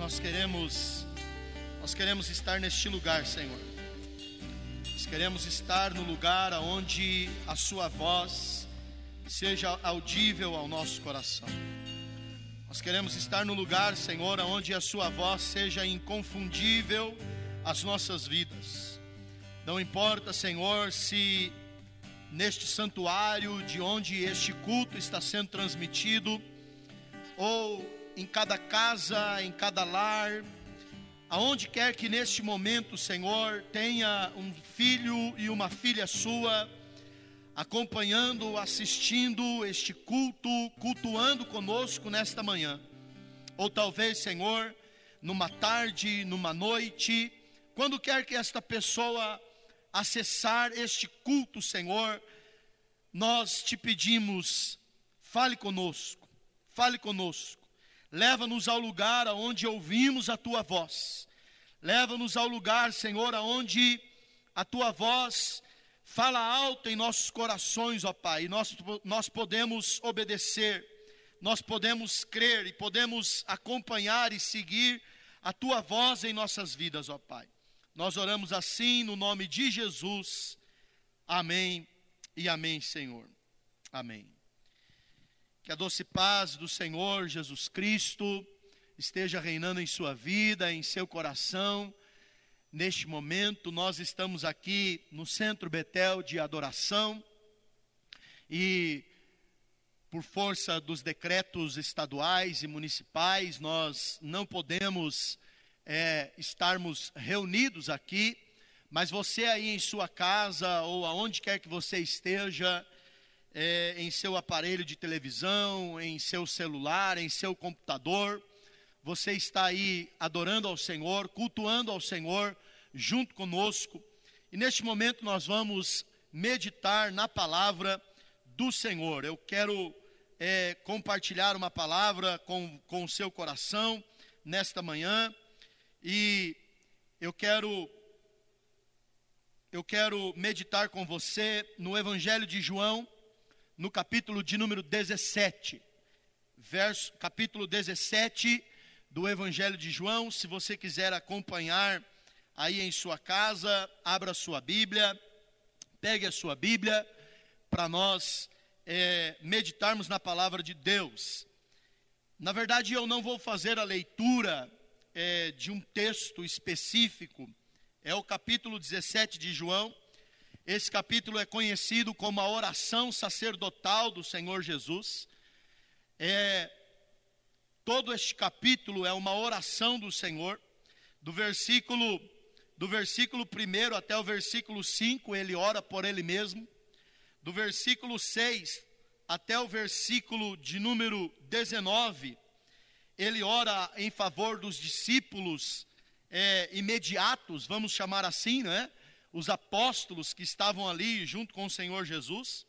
nós queremos nós queremos estar neste lugar, Senhor. Nós queremos estar no lugar onde a sua voz seja audível ao nosso coração. Nós queremos estar no lugar, Senhor, onde a sua voz seja inconfundível às nossas vidas. Não importa, Senhor, se neste santuário de onde este culto está sendo transmitido, ou em cada casa, em cada lar, aonde quer que neste momento, Senhor, tenha um filho e uma filha sua, acompanhando, assistindo este culto, cultuando conosco nesta manhã. Ou talvez, Senhor, numa tarde, numa noite, quando quer que esta pessoa acessar este culto, Senhor, nós te pedimos, fale conosco, fale conosco, leva-nos ao lugar aonde ouvimos a tua voz, leva-nos ao lugar, Senhor, aonde a tua voz fala alto em nossos corações, ó Pai, e nós, nós podemos obedecer, nós podemos crer e podemos acompanhar e seguir a tua voz em nossas vidas, ó Pai. Nós oramos assim no nome de Jesus. Amém e amém, Senhor. Amém. Que a doce paz do Senhor Jesus Cristo esteja reinando em sua vida, em seu coração. Neste momento, nós estamos aqui no Centro Betel de Adoração e, por força dos decretos estaduais e municipais, nós não podemos é, estarmos reunidos aqui, mas você aí em sua casa ou aonde quer que você esteja, é, em seu aparelho de televisão, em seu celular, em seu computador, você está aí adorando ao Senhor, cultuando ao Senhor junto conosco. E neste momento nós vamos meditar na palavra do Senhor. Eu quero é, compartilhar uma palavra com, com o seu coração nesta manhã. E eu quero eu quero meditar com você no Evangelho de João, no capítulo de número 17. Verso capítulo 17 do Evangelho de João, se você quiser acompanhar aí em sua casa, abra sua Bíblia, pegue a sua Bíblia para nós é, meditarmos na palavra de Deus. Na verdade, eu não vou fazer a leitura é, de um texto específico, é o capítulo 17 de João. Esse capítulo é conhecido como a oração sacerdotal do Senhor Jesus. É, todo este capítulo é uma oração do Senhor, do versículo do versículo 1 até o versículo 5, ele ora por ele mesmo. Do versículo 6 até o versículo de número 19, ele ora em favor dos discípulos é, imediatos, vamos chamar assim, né? Os apóstolos que estavam ali junto com o Senhor Jesus.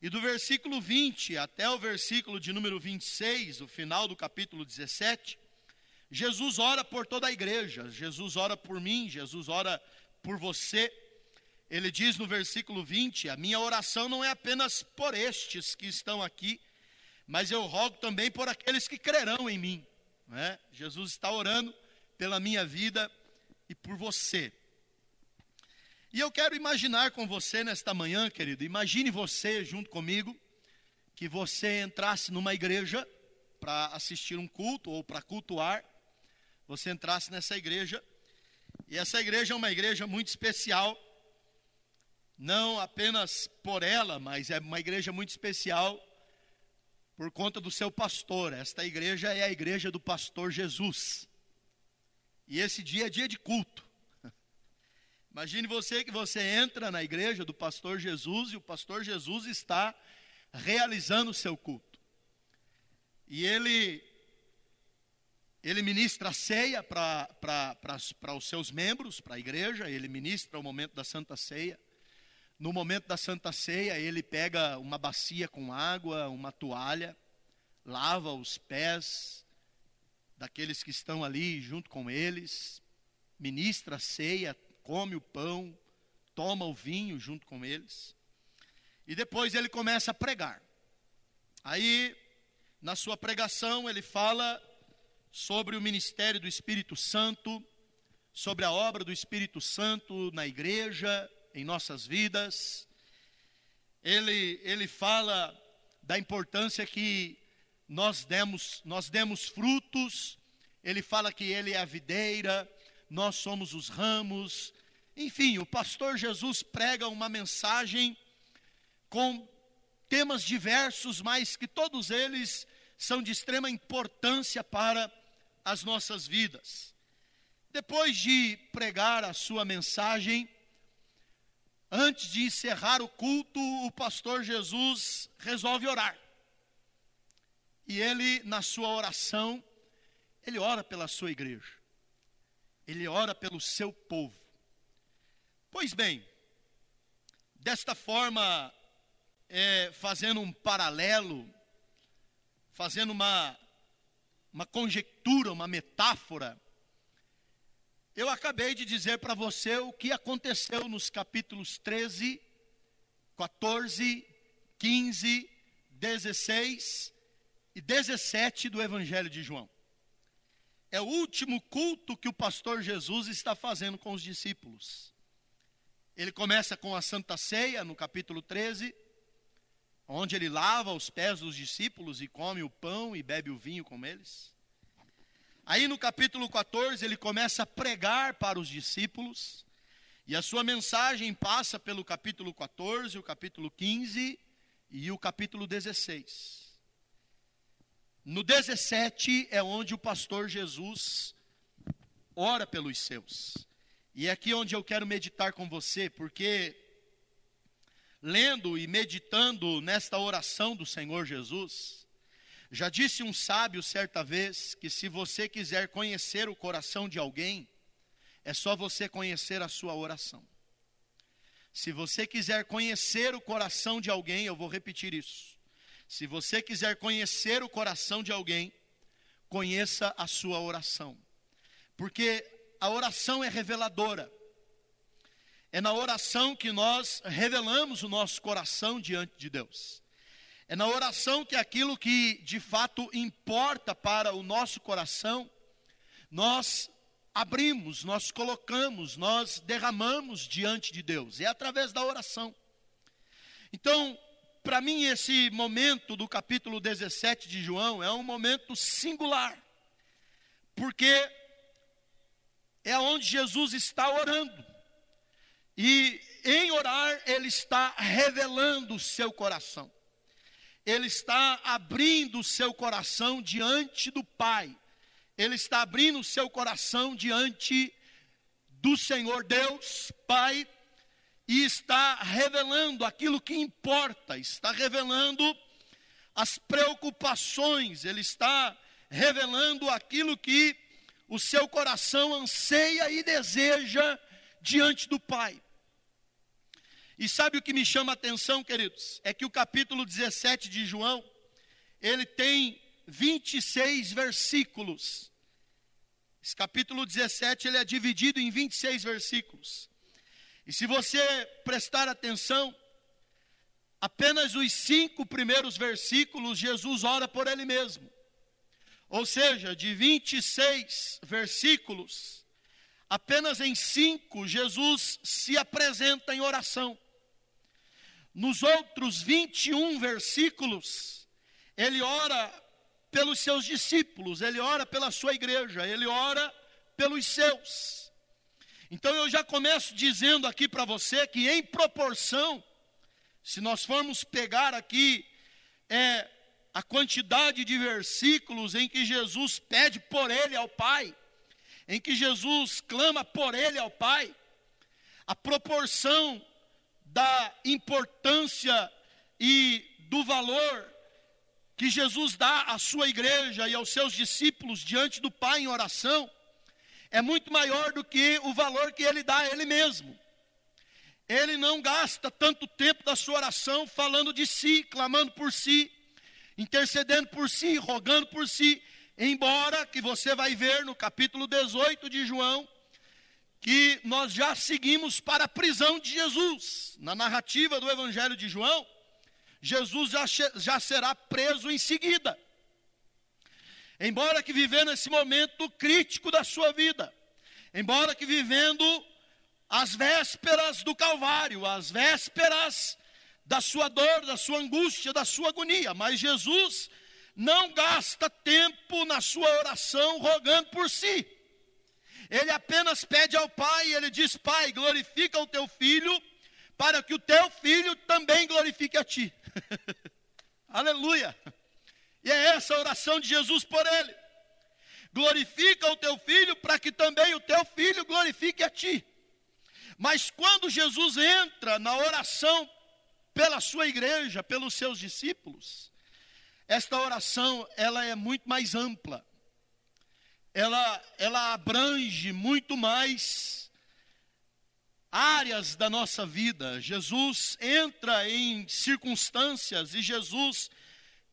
E do versículo 20 até o versículo de número 26, o final do capítulo 17, Jesus ora por toda a igreja, Jesus ora por mim, Jesus ora por você. Ele diz no versículo 20: A minha oração não é apenas por estes que estão aqui, mas eu rogo também por aqueles que crerão em mim. É? Jesus está orando pela minha vida e por você. E eu quero imaginar com você nesta manhã, querido, imagine você junto comigo, que você entrasse numa igreja para assistir um culto ou para cultuar, você entrasse nessa igreja, e essa igreja é uma igreja muito especial, não apenas por ela, mas é uma igreja muito especial por conta do seu pastor. Esta igreja é a igreja do pastor Jesus. E esse dia é dia de culto. Imagine você que você entra na igreja do pastor Jesus e o pastor Jesus está realizando o seu culto. E ele ele ministra a ceia para os seus membros, para a igreja, ele ministra o momento da Santa Ceia. No momento da Santa Ceia, ele pega uma bacia com água, uma toalha, lava os pés daqueles que estão ali junto com eles, ministra a ceia, come o pão, toma o vinho junto com eles. E depois ele começa a pregar. Aí, na sua pregação, ele fala sobre o ministério do Espírito Santo, sobre a obra do Espírito Santo na igreja, em nossas vidas. Ele, ele fala da importância que nós demos, nós demos frutos. Ele fala que ele é a videira, nós somos os ramos. Enfim, o pastor Jesus prega uma mensagem com temas diversos, mas que todos eles são de extrema importância para as nossas vidas. Depois de pregar a sua mensagem, antes de encerrar o culto, o pastor Jesus resolve orar. E ele, na sua oração, ele ora pela sua igreja. Ele ora pelo seu povo. Pois bem, desta forma, é, fazendo um paralelo, fazendo uma, uma conjectura, uma metáfora, eu acabei de dizer para você o que aconteceu nos capítulos 13, 14, 15, 16 e 17 do Evangelho de João. É o último culto que o pastor Jesus está fazendo com os discípulos. Ele começa com a Santa Ceia, no capítulo 13, onde ele lava os pés dos discípulos e come o pão e bebe o vinho com eles. Aí no capítulo 14 ele começa a pregar para os discípulos, e a sua mensagem passa pelo capítulo 14, o capítulo 15 e o capítulo 16. No 17 é onde o pastor Jesus ora pelos seus. E é aqui onde eu quero meditar com você, porque lendo e meditando nesta oração do Senhor Jesus, já disse um sábio certa vez que se você quiser conhecer o coração de alguém, é só você conhecer a sua oração. Se você quiser conhecer o coração de alguém, eu vou repetir isso. Se você quiser conhecer o coração de alguém, conheça a sua oração. Porque a oração é reveladora. É na oração que nós revelamos o nosso coração diante de Deus. É na oração que aquilo que de fato importa para o nosso coração, nós abrimos, nós colocamos, nós derramamos diante de Deus. É através da oração. Então, para mim, esse momento do capítulo 17 de João é um momento singular, porque é onde Jesus está orando. E em orar, ele está revelando o seu coração. Ele está abrindo o seu coração diante do Pai. Ele está abrindo o seu coração diante do Senhor Deus, Pai, e está revelando aquilo que importa, está revelando as preocupações, ele está revelando aquilo que o seu coração anseia e deseja diante do Pai. E sabe o que me chama a atenção, queridos? É que o capítulo 17 de João, ele tem 26 versículos. Esse capítulo 17, ele é dividido em 26 versículos. E se você prestar atenção, apenas os cinco primeiros versículos, Jesus ora por ele mesmo. Ou seja, de 26 versículos, apenas em cinco, Jesus se apresenta em oração. Nos outros 21 versículos, ele ora pelos seus discípulos, ele ora pela sua igreja, ele ora pelos seus. Então eu já começo dizendo aqui para você que em proporção, se nós formos pegar aqui é, a quantidade de versículos em que Jesus pede por ele ao Pai, em que Jesus clama por ele ao Pai, a proporção da importância e do valor que Jesus dá à sua igreja e aos seus discípulos diante do Pai em oração, é muito maior do que o valor que ele dá a ele mesmo. Ele não gasta tanto tempo da sua oração falando de si, clamando por si, intercedendo por si, rogando por si, embora que você vai ver no capítulo 18 de João, que nós já seguimos para a prisão de Jesus. Na narrativa do Evangelho de João, Jesus já, já será preso em seguida. Embora que vivendo esse momento crítico da sua vida, embora que vivendo as vésperas do Calvário, as vésperas da sua dor, da sua angústia, da sua agonia, mas Jesus não gasta tempo na sua oração rogando por si. Ele apenas pede ao Pai, ele diz: Pai, glorifica o teu filho, para que o teu filho também glorifique a ti. Aleluia. E é essa a oração de Jesus por ele. Glorifica o teu filho, para que também o teu filho glorifique a ti. Mas quando Jesus entra na oração pela sua igreja, pelos seus discípulos, esta oração ela é muito mais ampla. Ela, ela abrange muito mais áreas da nossa vida. Jesus entra em circunstâncias e Jesus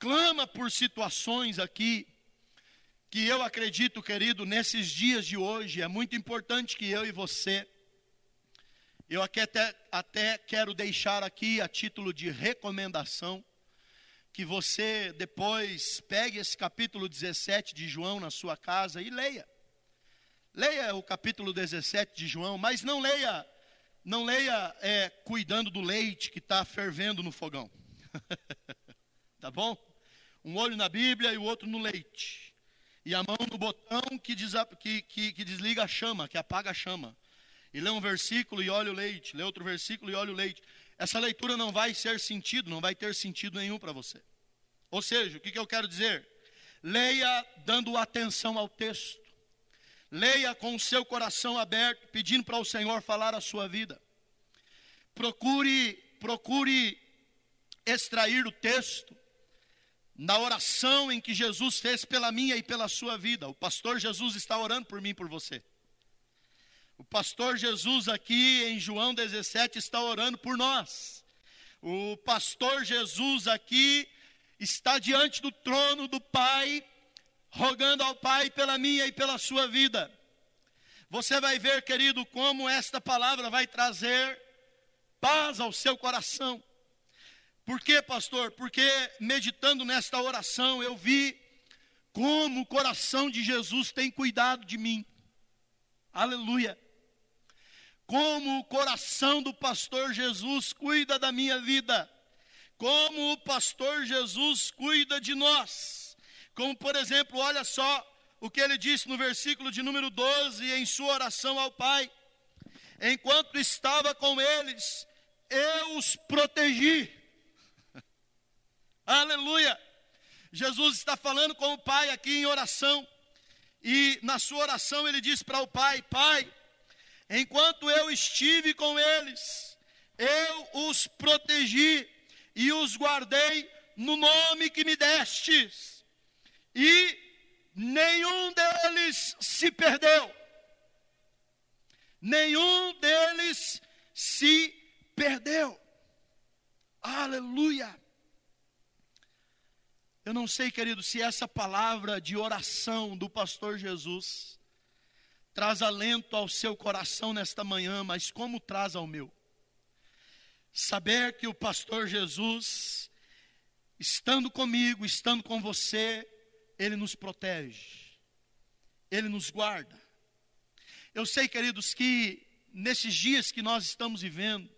clama por situações aqui que eu acredito, querido, nesses dias de hoje é muito importante que eu e você eu até, até quero deixar aqui a título de recomendação que você depois pegue esse capítulo 17 de João na sua casa e leia. Leia o capítulo 17 de João, mas não leia, não leia é, cuidando do leite que está fervendo no fogão. tá bom? Um olho na Bíblia e o outro no leite. E a mão no botão que, que, que, que desliga a chama, que apaga a chama e lê um versículo e olha o leite, lê outro versículo e olha o leite. Essa leitura não vai ser sentido, não vai ter sentido nenhum para você. Ou seja, o que, que eu quero dizer? Leia dando atenção ao texto. Leia com o seu coração aberto, pedindo para o Senhor falar a sua vida. Procure, procure extrair o texto na oração em que Jesus fez pela minha e pela sua vida. O pastor Jesus está orando por mim e por você. O pastor Jesus aqui em João 17 está orando por nós. O pastor Jesus aqui está diante do trono do Pai, rogando ao Pai pela minha e pela sua vida. Você vai ver, querido, como esta palavra vai trazer paz ao seu coração. Por quê, pastor? Porque meditando nesta oração eu vi como o coração de Jesus tem cuidado de mim. Aleluia como o coração do pastor Jesus cuida da minha vida, como o pastor Jesus cuida de nós. Como, por exemplo, olha só o que ele disse no versículo de número 12, em sua oração ao Pai: Enquanto estava com eles, eu os protegi. Aleluia! Jesus está falando com o Pai aqui em oração, e na sua oração ele diz para o Pai: Pai, Enquanto eu estive com eles, eu os protegi e os guardei no nome que me destes, e nenhum deles se perdeu. Nenhum deles se perdeu. Aleluia. Eu não sei, querido, se essa palavra de oração do pastor Jesus traz alento ao seu coração nesta manhã, mas como traz ao meu? Saber que o pastor Jesus, estando comigo, estando com você, ele nos protege, ele nos guarda. Eu sei, queridos, que nesses dias que nós estamos vivendo,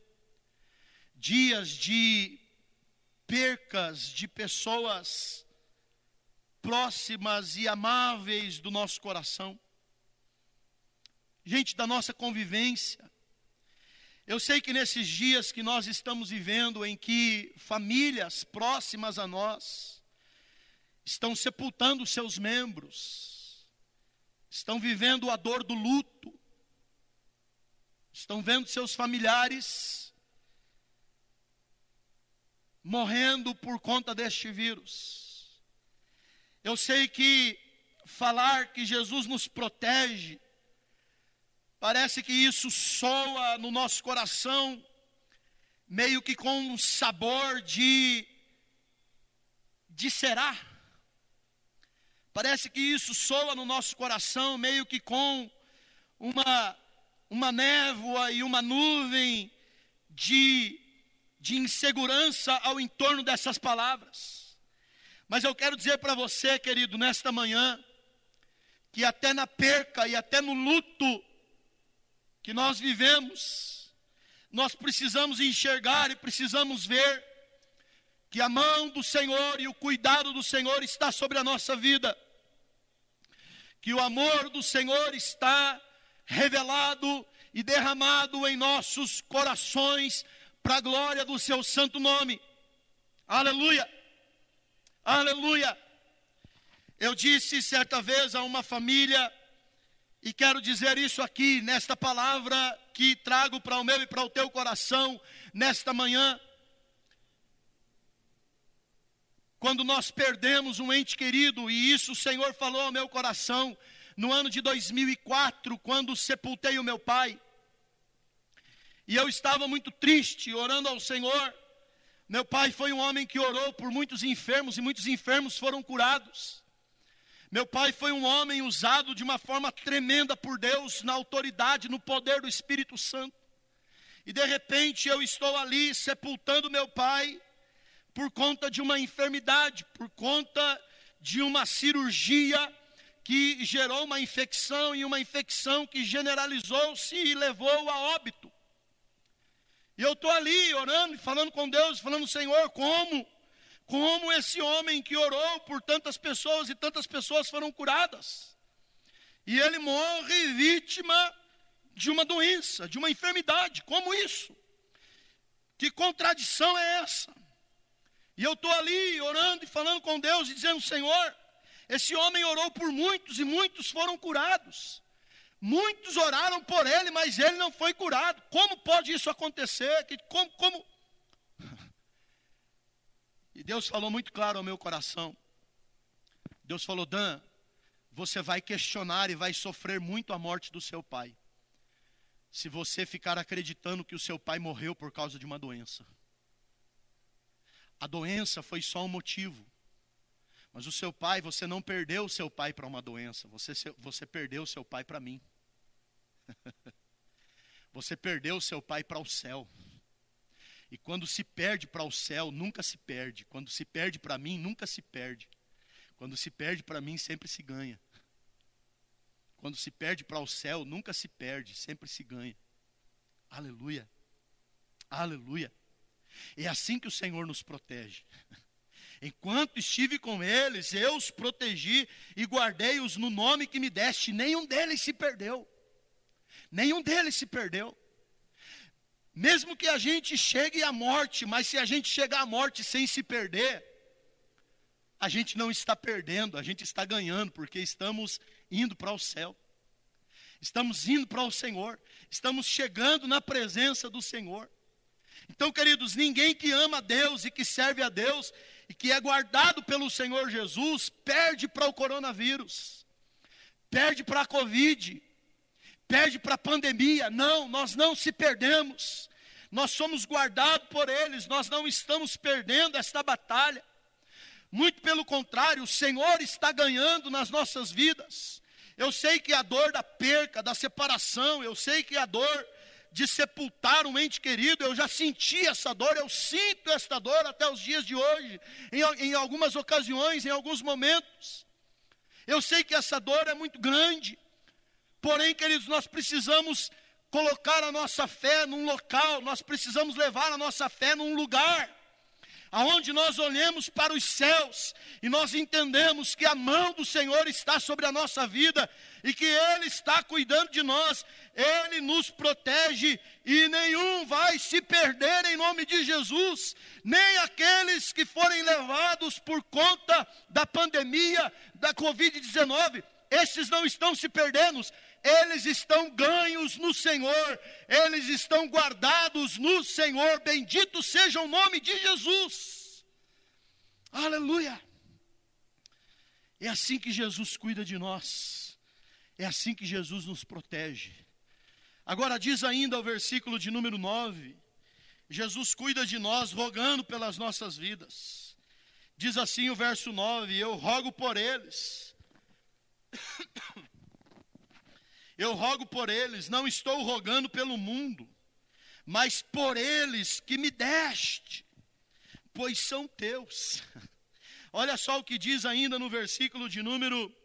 dias de percas de pessoas próximas e amáveis do nosso coração, gente da nossa convivência. Eu sei que nesses dias que nós estamos vivendo, em que famílias próximas a nós estão sepultando seus membros, estão vivendo a dor do luto, estão vendo seus familiares morrendo por conta deste vírus. Eu sei que falar que Jesus nos protege Parece que isso soa no nosso coração, meio que com um sabor de, de será. Parece que isso soa no nosso coração, meio que com uma, uma névoa e uma nuvem de, de insegurança ao entorno dessas palavras. Mas eu quero dizer para você, querido, nesta manhã, que até na perca e até no luto que nós vivemos, nós precisamos enxergar e precisamos ver que a mão do Senhor e o cuidado do Senhor está sobre a nossa vida, que o amor do Senhor está revelado e derramado em nossos corações para a glória do seu santo nome. Aleluia! Aleluia! Eu disse certa vez a uma família, e quero dizer isso aqui, nesta palavra que trago para o meu e para o teu coração, nesta manhã. Quando nós perdemos um ente querido, e isso o Senhor falou ao meu coração, no ano de 2004, quando sepultei o meu pai, e eu estava muito triste, orando ao Senhor. Meu pai foi um homem que orou por muitos enfermos, e muitos enfermos foram curados. Meu pai foi um homem usado de uma forma tremenda por Deus, na autoridade, no poder do Espírito Santo. E de repente eu estou ali sepultando meu pai por conta de uma enfermidade, por conta de uma cirurgia que gerou uma infecção e uma infecção que generalizou-se e levou a óbito. E eu estou ali orando, falando com Deus, falando, Senhor, como? Como esse homem que orou por tantas pessoas e tantas pessoas foram curadas. E ele morre vítima de uma doença, de uma enfermidade. Como isso? Que contradição é essa? E eu estou ali orando e falando com Deus e dizendo: Senhor, esse homem orou por muitos e muitos foram curados. Muitos oraram por ele, mas ele não foi curado. Como pode isso acontecer? Como, como, e Deus falou muito claro ao meu coração. Deus falou: Dan, você vai questionar e vai sofrer muito a morte do seu pai. Se você ficar acreditando que o seu pai morreu por causa de uma doença. A doença foi só um motivo. Mas o seu pai, você não perdeu o seu pai para uma doença, você, você perdeu o seu pai para mim. você perdeu seu pai para o céu. E quando se perde para o céu, nunca se perde. Quando se perde para mim, nunca se perde. Quando se perde para mim, sempre se ganha. Quando se perde para o céu, nunca se perde, sempre se ganha. Aleluia. Aleluia. É assim que o Senhor nos protege. Enquanto estive com eles, eu os protegi e guardei-os no nome que me deste. Nenhum deles se perdeu. Nenhum deles se perdeu. Mesmo que a gente chegue à morte, mas se a gente chegar à morte sem se perder, a gente não está perdendo, a gente está ganhando, porque estamos indo para o céu. Estamos indo para o Senhor, estamos chegando na presença do Senhor. Então, queridos, ninguém que ama a Deus e que serve a Deus e que é guardado pelo Senhor Jesus perde para o coronavírus, perde para a Covid, perde para a pandemia. Não, nós não se perdemos. Nós somos guardados por eles, nós não estamos perdendo esta batalha. Muito pelo contrário, o Senhor está ganhando nas nossas vidas. Eu sei que a dor da perca, da separação, eu sei que a dor de sepultar um ente querido, eu já senti essa dor, eu sinto esta dor até os dias de hoje, em, em algumas ocasiões, em alguns momentos. Eu sei que essa dor é muito grande, Porém, queridos, nós precisamos colocar a nossa fé num local, nós precisamos levar a nossa fé num lugar aonde nós olhemos para os céus e nós entendemos que a mão do Senhor está sobre a nossa vida e que Ele está cuidando de nós, Ele nos protege e nenhum vai se perder em nome de Jesus, nem aqueles que forem levados por conta da pandemia da Covid-19, esses não estão se perdendo, eles estão ganhos no Senhor, eles estão guardados no Senhor, bendito seja o nome de Jesus. Aleluia. É assim que Jesus cuida de nós, é assim que Jesus nos protege. Agora, diz ainda o versículo de número 9: Jesus cuida de nós, rogando pelas nossas vidas. Diz assim o verso 9: Eu rogo por eles. Eu rogo por eles, não estou rogando pelo mundo, mas por eles que me deste, pois são teus. Olha só o que diz ainda no versículo de número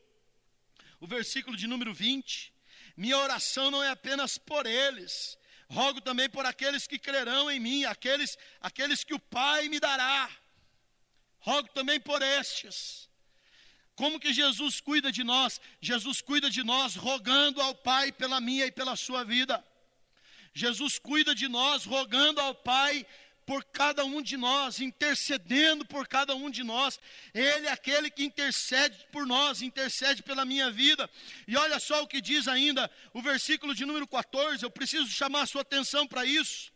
o versículo de número 20. Minha oração não é apenas por eles, rogo também por aqueles que crerão em mim, aqueles, aqueles que o Pai me dará. Rogo também por estes. Como que Jesus cuida de nós? Jesus cuida de nós rogando ao Pai pela minha e pela sua vida. Jesus cuida de nós rogando ao Pai por cada um de nós, intercedendo por cada um de nós. Ele é aquele que intercede por nós, intercede pela minha vida. E olha só o que diz ainda o versículo de número 14, eu preciso chamar a sua atenção para isso.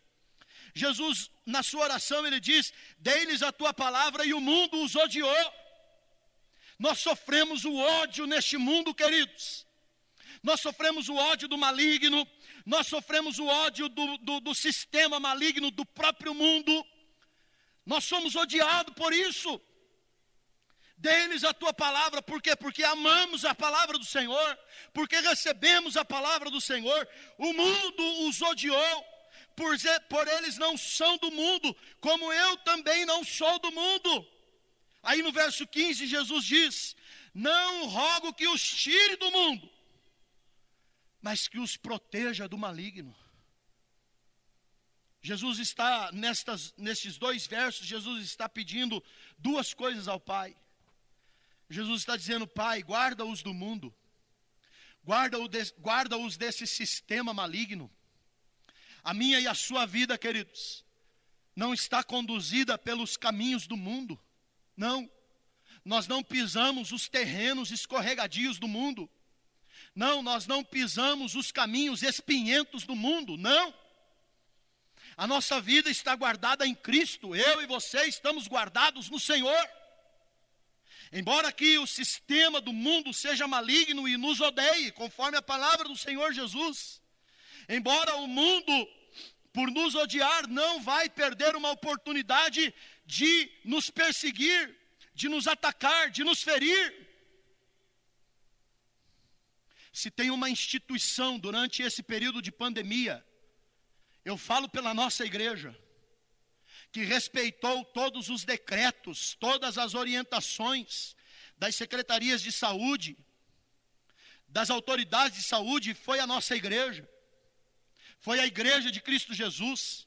Jesus, na sua oração, ele diz: Dei-lhes a tua palavra e o mundo os odiou. Nós sofremos o ódio neste mundo, queridos. Nós sofremos o ódio do maligno, nós sofremos o ódio do, do, do sistema maligno, do próprio mundo. Nós somos odiados por isso. Dê-lhes a tua palavra, por quê? Porque amamos a palavra do Senhor, porque recebemos a palavra do Senhor. O mundo os odiou, por, por eles não são do mundo, como eu também não sou do mundo. Aí no verso 15, Jesus diz: Não rogo que os tire do mundo, mas que os proteja do maligno. Jesus está, nestas, nestes dois versos, Jesus está pedindo duas coisas ao Pai. Jesus está dizendo, Pai, guarda-os do mundo, guarda-os guarda desse sistema maligno. A minha e a sua vida, queridos, não está conduzida pelos caminhos do mundo, não. Nós não pisamos os terrenos escorregadios do mundo. Não, nós não pisamos os caminhos espinhentos do mundo, não. A nossa vida está guardada em Cristo, eu e você estamos guardados no Senhor. Embora aqui o sistema do mundo seja maligno e nos odeie, conforme a palavra do Senhor Jesus, embora o mundo, por nos odiar, não vai perder uma oportunidade de nos perseguir, de nos atacar, de nos ferir, se tem uma instituição durante esse período de pandemia, eu falo pela nossa igreja, que respeitou todos os decretos, todas as orientações das secretarias de saúde, das autoridades de saúde, foi a nossa igreja, foi a igreja de Cristo Jesus.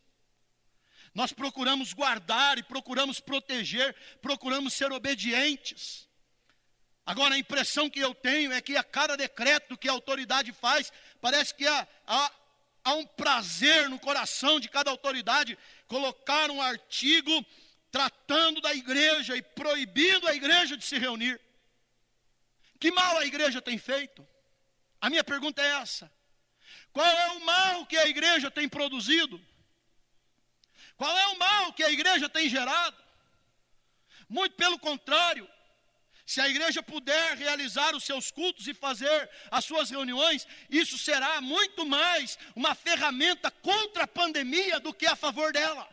Nós procuramos guardar e procuramos proteger, procuramos ser obedientes. Agora, a impressão que eu tenho é que a cada decreto que a autoridade faz, parece que há, há, há um prazer no coração de cada autoridade colocar um artigo tratando da igreja e proibindo a igreja de se reunir. Que mal a igreja tem feito? A minha pergunta é essa: qual é o mal que a igreja tem produzido? Qual é o mal que a igreja tem gerado? Muito pelo contrário, se a igreja puder realizar os seus cultos e fazer as suas reuniões, isso será muito mais uma ferramenta contra a pandemia do que a favor dela.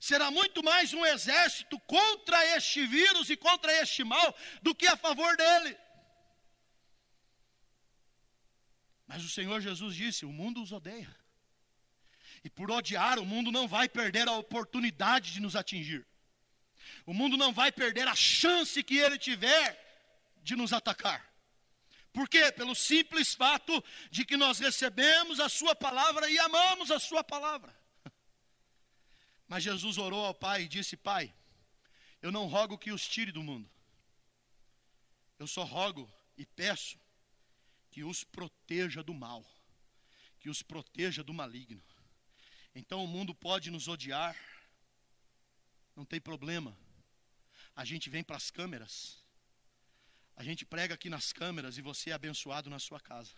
Será muito mais um exército contra este vírus e contra este mal do que a favor dele. Mas o Senhor Jesus disse: o mundo os odeia. E por odiar, o mundo não vai perder a oportunidade de nos atingir. O mundo não vai perder a chance que ele tiver de nos atacar. Por quê? Pelo simples fato de que nós recebemos a Sua palavra e amamos a Sua palavra. Mas Jesus orou ao Pai e disse: Pai, eu não rogo que os tire do mundo, eu só rogo e peço que os proteja do mal, que os proteja do maligno. Então o mundo pode nos odiar, não tem problema, a gente vem para as câmeras, a gente prega aqui nas câmeras e você é abençoado na sua casa.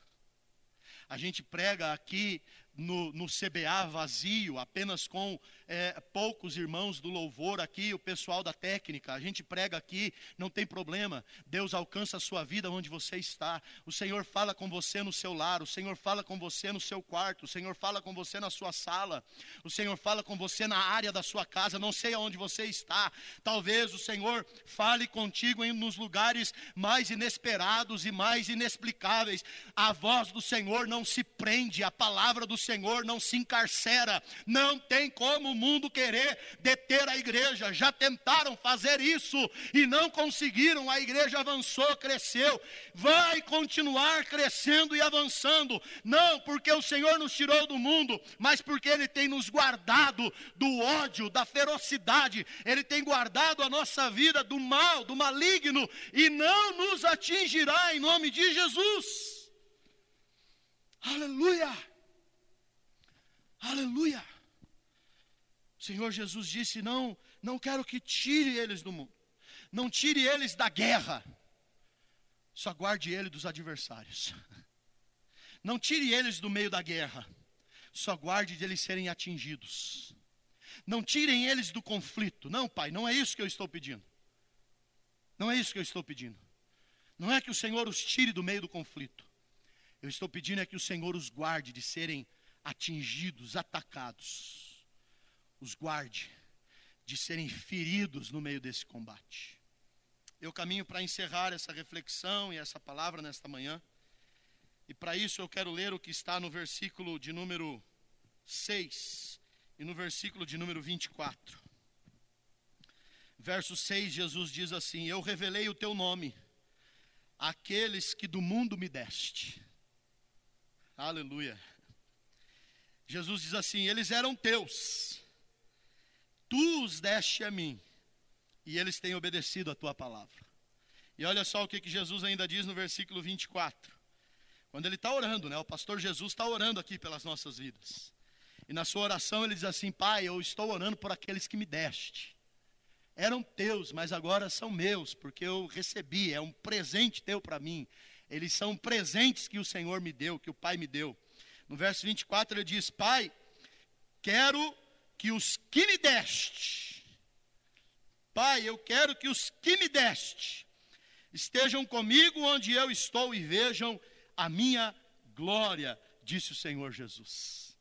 A gente prega aqui no, no CBA vazio, apenas com é, poucos irmãos do louvor aqui, o pessoal da técnica. A gente prega aqui, não tem problema. Deus alcança a sua vida onde você está. O Senhor fala com você no seu lar, o Senhor fala com você no seu quarto, o Senhor fala com você na sua sala, o Senhor fala com você na área da sua casa. Não sei aonde você está. Talvez o Senhor fale contigo em, nos lugares mais inesperados e mais inexplicáveis. A voz do Senhor não se prende, a palavra do Senhor não se encarcera. Não tem como o mundo querer deter a igreja. Já tentaram fazer isso e não conseguiram. A igreja avançou, cresceu. Vai continuar crescendo e avançando. Não porque o Senhor nos tirou do mundo, mas porque Ele tem nos guardado do ódio, da ferocidade. Ele tem guardado a nossa vida do mal, do maligno e não nos atingirá em nome de Jesus. Aleluia! Aleluia! O Senhor Jesus disse: Não, não quero que tire eles do mundo, não tire eles da guerra, só guarde ele dos adversários. Não tire eles do meio da guerra, só guarde de eles serem atingidos. Não tirem eles do conflito. Não, Pai, não é isso que eu estou pedindo. Não é isso que eu estou pedindo. Não é que o Senhor os tire do meio do conflito. Eu estou pedindo é que o Senhor os guarde de serem atingidos, atacados. Os guarde de serem feridos no meio desse combate. Eu caminho para encerrar essa reflexão e essa palavra nesta manhã. E para isso eu quero ler o que está no versículo de número 6 e no versículo de número 24. Verso 6, Jesus diz assim: Eu revelei o teu nome àqueles que do mundo me deste. Aleluia. Jesus diz assim: Eles eram teus, tu os deste a mim, e eles têm obedecido a tua palavra. E olha só o que, que Jesus ainda diz no versículo 24. Quando ele está orando, né? O pastor Jesus está orando aqui pelas nossas vidas. E na sua oração ele diz assim: Pai, eu estou orando por aqueles que me deste. Eram teus, mas agora são meus, porque eu recebi, é um presente teu para mim. Eles são presentes que o Senhor me deu, que o Pai me deu. No verso 24 ele diz: Pai, quero que os que me deste, Pai, eu quero que os que me deste estejam comigo onde eu estou e vejam a minha glória, disse o Senhor Jesus.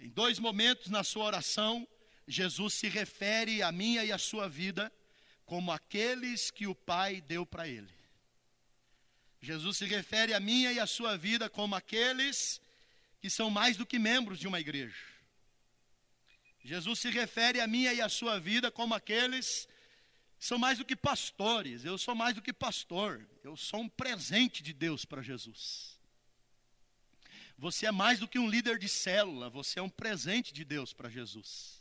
Em dois momentos na sua oração, Jesus se refere à minha e à sua vida como aqueles que o Pai deu para ele. Jesus se refere à minha e à sua vida como aqueles que são mais do que membros de uma igreja. Jesus se refere à minha e à sua vida como aqueles que são mais do que pastores. Eu sou mais do que pastor. Eu sou um presente de Deus para Jesus. Você é mais do que um líder de célula. Você é um presente de Deus para Jesus.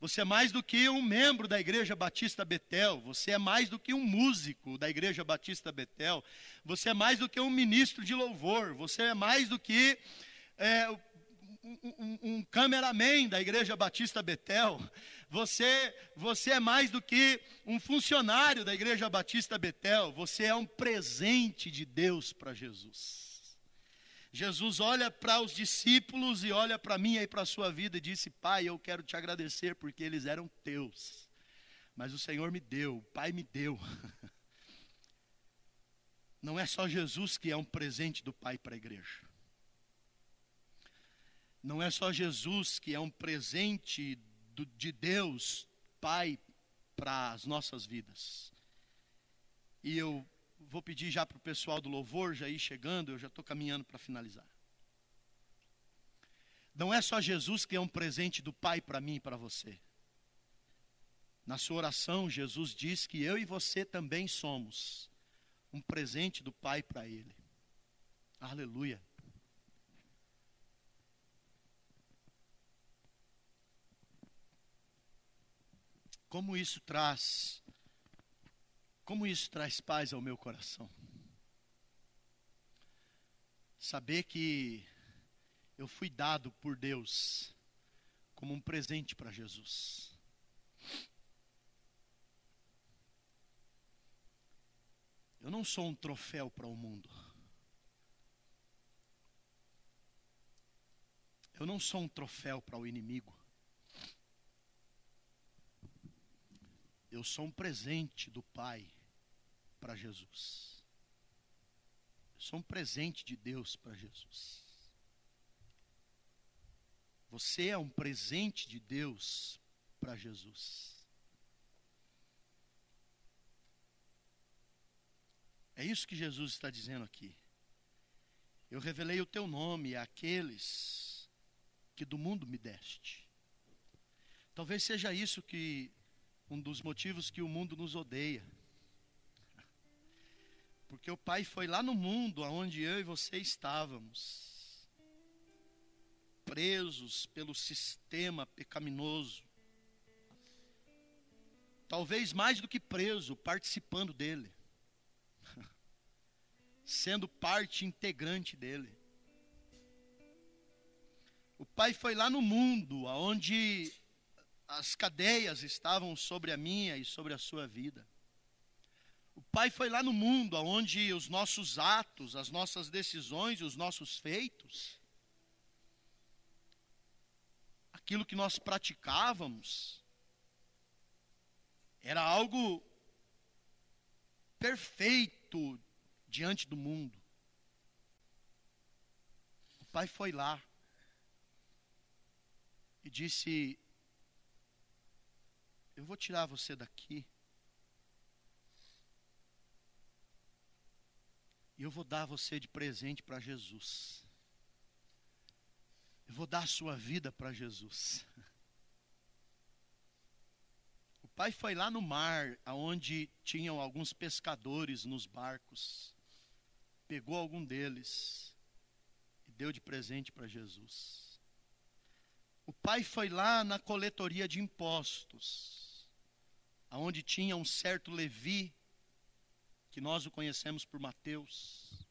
Você é mais do que um membro da Igreja Batista Betel. Você é mais do que um músico da Igreja Batista Betel. Você é mais do que um ministro de louvor. Você é mais do que é, um, um, um cameraman da Igreja Batista Betel. Você, você é mais do que um funcionário da Igreja Batista Betel. Você é um presente de Deus para Jesus. Jesus olha para os discípulos e olha para mim e para a sua vida e disse: Pai, eu quero te agradecer porque eles eram teus, mas o Senhor me deu, o Pai me deu. Não é só Jesus que é um presente do Pai para a igreja. Não é só Jesus que é um presente do, de Deus, Pai, para as nossas vidas. E eu vou pedir já para o pessoal do louvor já ir chegando, eu já estou caminhando para finalizar. Não é só Jesus que é um presente do Pai para mim e para você. Na sua oração, Jesus diz que eu e você também somos um presente do Pai para Ele. Aleluia. Como isso traz como isso traz paz ao meu coração? Saber que eu fui dado por Deus como um presente para Jesus. Eu não sou um troféu para o mundo. Eu não sou um troféu para o inimigo. Eu sou um presente do Pai para Jesus. Eu sou um presente de Deus para Jesus. Você é um presente de Deus para Jesus. É isso que Jesus está dizendo aqui. Eu revelei o teu nome àqueles que do mundo me deste. Talvez seja isso que um dos motivos que o mundo nos odeia. Porque o Pai foi lá no mundo aonde eu e você estávamos, presos pelo sistema pecaminoso. Talvez mais do que preso, participando dele sendo parte integrante dele. O pai foi lá no mundo, onde as cadeias estavam sobre a minha e sobre a sua vida. O pai foi lá no mundo, onde os nossos atos, as nossas decisões os nossos feitos, aquilo que nós praticávamos, era algo perfeito, diante do mundo. O pai foi lá e disse: Eu vou tirar você daqui. E eu vou dar você de presente para Jesus. Eu vou dar a sua vida para Jesus. O pai foi lá no mar, aonde tinham alguns pescadores nos barcos pegou algum deles e deu de presente para Jesus. O pai foi lá na coletoria de impostos, aonde tinha um certo Levi, que nós o conhecemos por Mateus.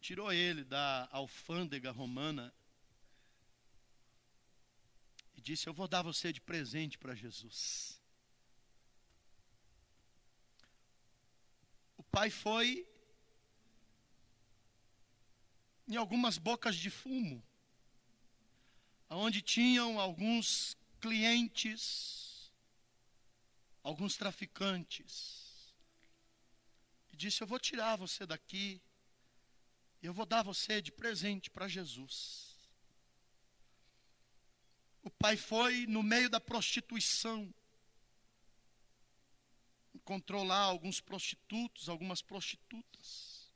Tirou ele da alfândega romana e disse: Eu vou dar você de presente para Jesus. O pai foi em algumas bocas de fumo, onde tinham alguns clientes, alguns traficantes. E disse: Eu vou tirar você daqui, eu vou dar você de presente para Jesus. O pai foi no meio da prostituição, encontrou lá alguns prostitutos, algumas prostitutas.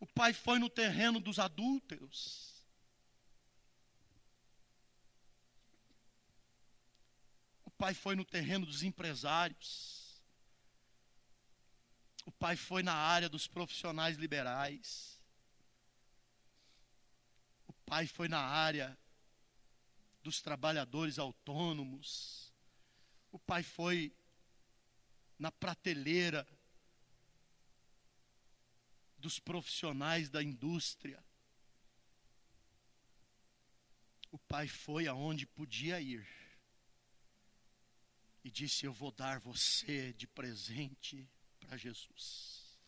O pai foi no terreno dos adúlteros. O pai foi no terreno dos empresários. O pai foi na área dos profissionais liberais. O pai foi na área dos trabalhadores autônomos. O pai foi na prateleira dos profissionais da indústria. O pai foi aonde podia ir e disse: Eu vou dar você de presente Jesus.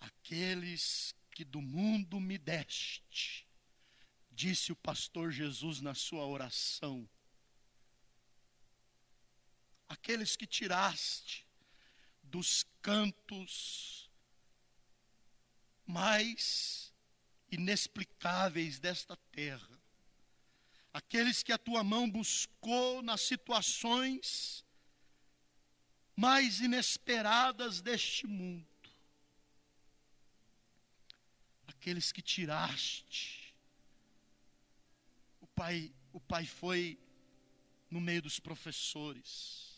Aqueles que do mundo me deste, disse o pastor Jesus na sua oração. Aqueles que tiraste dos cantos mais inexplicáveis desta terra. Aqueles que a tua mão buscou nas situações mais inesperadas deste mundo. Aqueles que tiraste. O pai, o pai foi no meio dos professores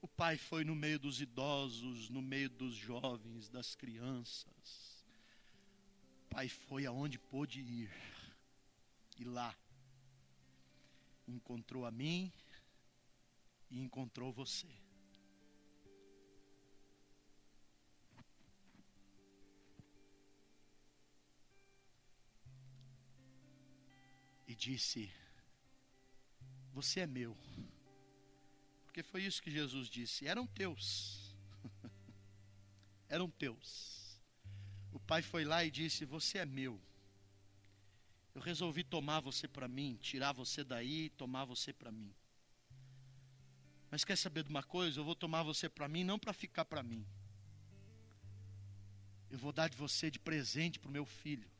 o pai foi no meio dos idosos, no meio dos jovens, das crianças. O pai foi aonde pôde ir. E lá encontrou a mim e encontrou você. E disse: Você é meu. Porque foi isso que Jesus disse: eram teus. eram teus. O pai foi lá e disse: Você é meu. Eu resolvi tomar você para mim, tirar você daí e tomar você para mim. Mas quer saber de uma coisa? Eu vou tomar você para mim, não para ficar para mim. Eu vou dar de você de presente para o meu filho.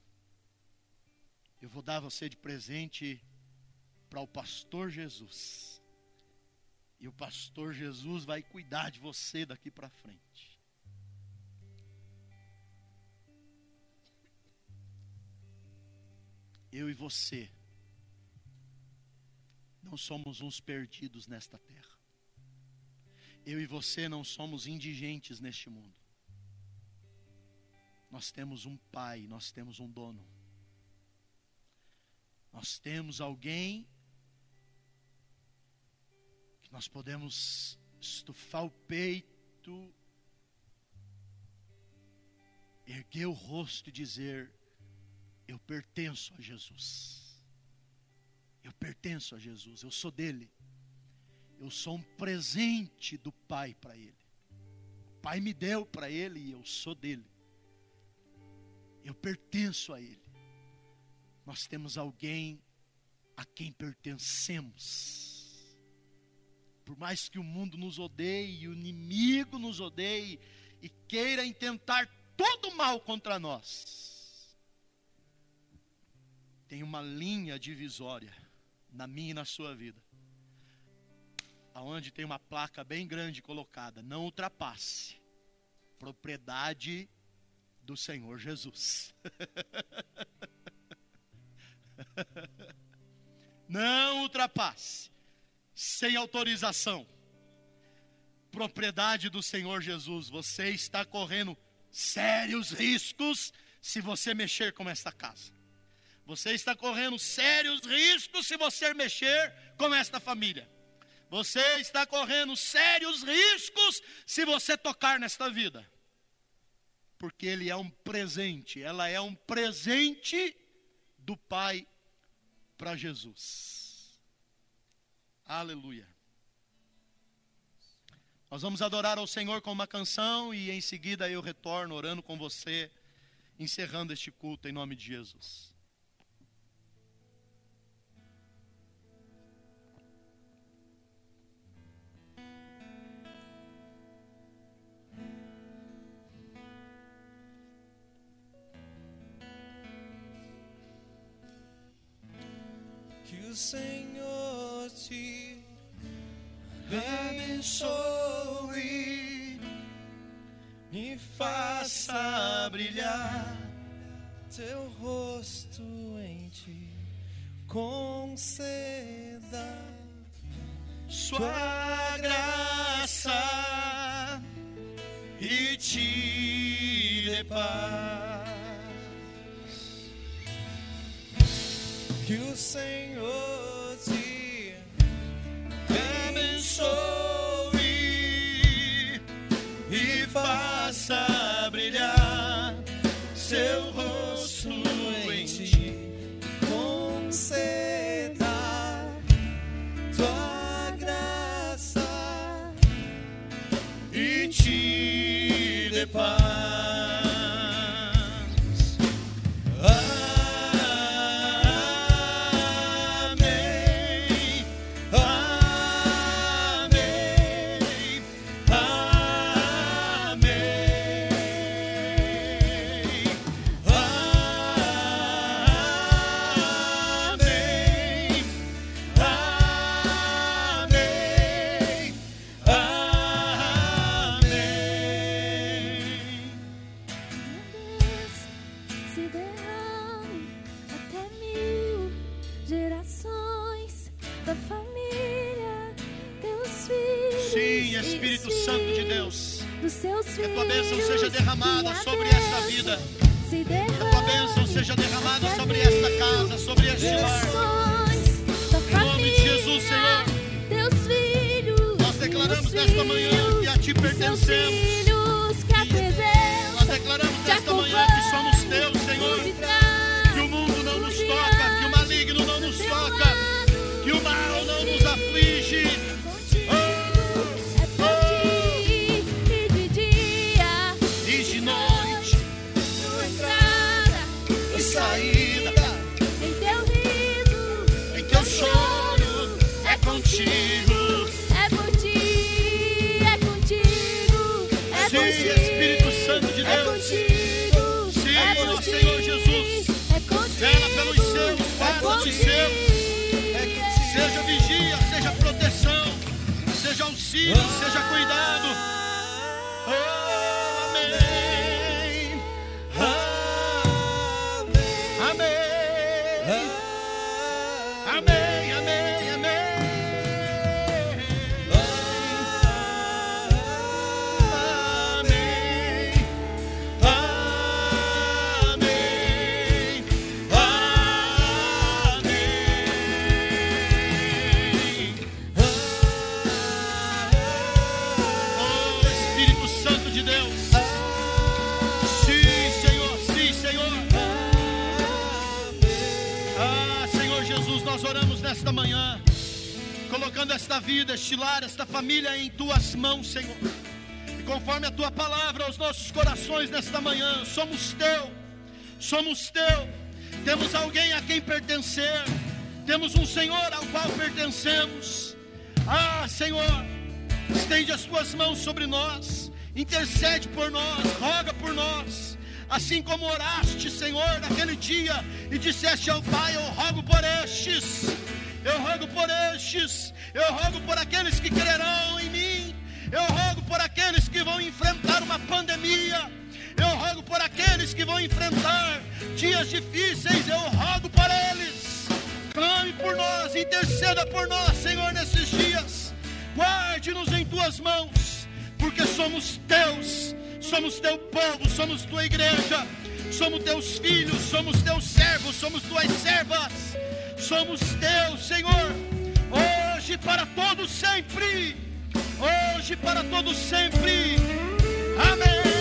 Eu vou dar você de presente para o pastor Jesus. E o pastor Jesus vai cuidar de você daqui para frente. Eu e você não somos uns perdidos nesta terra. Eu e você não somos indigentes neste mundo. Nós temos um pai, nós temos um dono. Nós temos alguém que nós podemos estufar o peito, erguer o rosto e dizer: Eu pertenço a Jesus. Eu pertenço a Jesus, eu sou dele. Eu sou um presente do Pai para ele. O Pai me deu para ele e eu sou dele. Eu pertenço a ele. Nós temos alguém a quem pertencemos. Por mais que o mundo nos odeie, o inimigo nos odeie e queira intentar todo mal contra nós, tem uma linha divisória na minha e na sua vida. Aonde tem uma placa bem grande colocada, não ultrapasse. Propriedade do Senhor Jesus. não ultrapasse. Sem autorização. Propriedade do Senhor Jesus. Você está correndo sérios riscos se você mexer com esta casa. Você está correndo sérios riscos se você mexer com esta família. Você está correndo sérios riscos se você tocar nesta vida. Porque ele é um presente, ela é um presente do Pai para Jesus. Aleluia. Nós vamos adorar ao Senhor com uma canção e em seguida eu retorno orando com você, encerrando este culto em nome de Jesus. Senhor te abençoe e faça brilhar teu rosto em ti, conceda sua graça e te dê paz. Que o Senhor declaramos nesta manhã que a Ti pertencemos. Filhos, que a presença Nós declaramos nesta manhã que somos Teus. Amém. Nesta manhã, colocando esta vida, este lar, esta família em tuas mãos, Senhor. E conforme a tua palavra aos nossos corações nesta manhã, somos teu, somos teu. Temos alguém a quem pertencer, temos um Senhor ao qual pertencemos. Ah, Senhor, estende as tuas mãos sobre nós, intercede por nós, roga por nós assim como oraste, Senhor, naquele dia e disseste ao Pai: Eu rogo por estes, eu rogo por estes, eu rogo por aqueles que crerão em mim, eu rogo por aqueles que vão enfrentar uma pandemia, eu rogo por aqueles que vão enfrentar dias difíceis, eu rogo por eles. Clame por nós, interceda por nós, Senhor, nesses dias. Guarde-nos em tuas mãos, porque somos teus somos teu povo, somos tua igreja, somos teus filhos, somos teus servos, somos tuas servas, somos teus, Senhor, hoje para todos sempre, hoje para todos sempre, amém.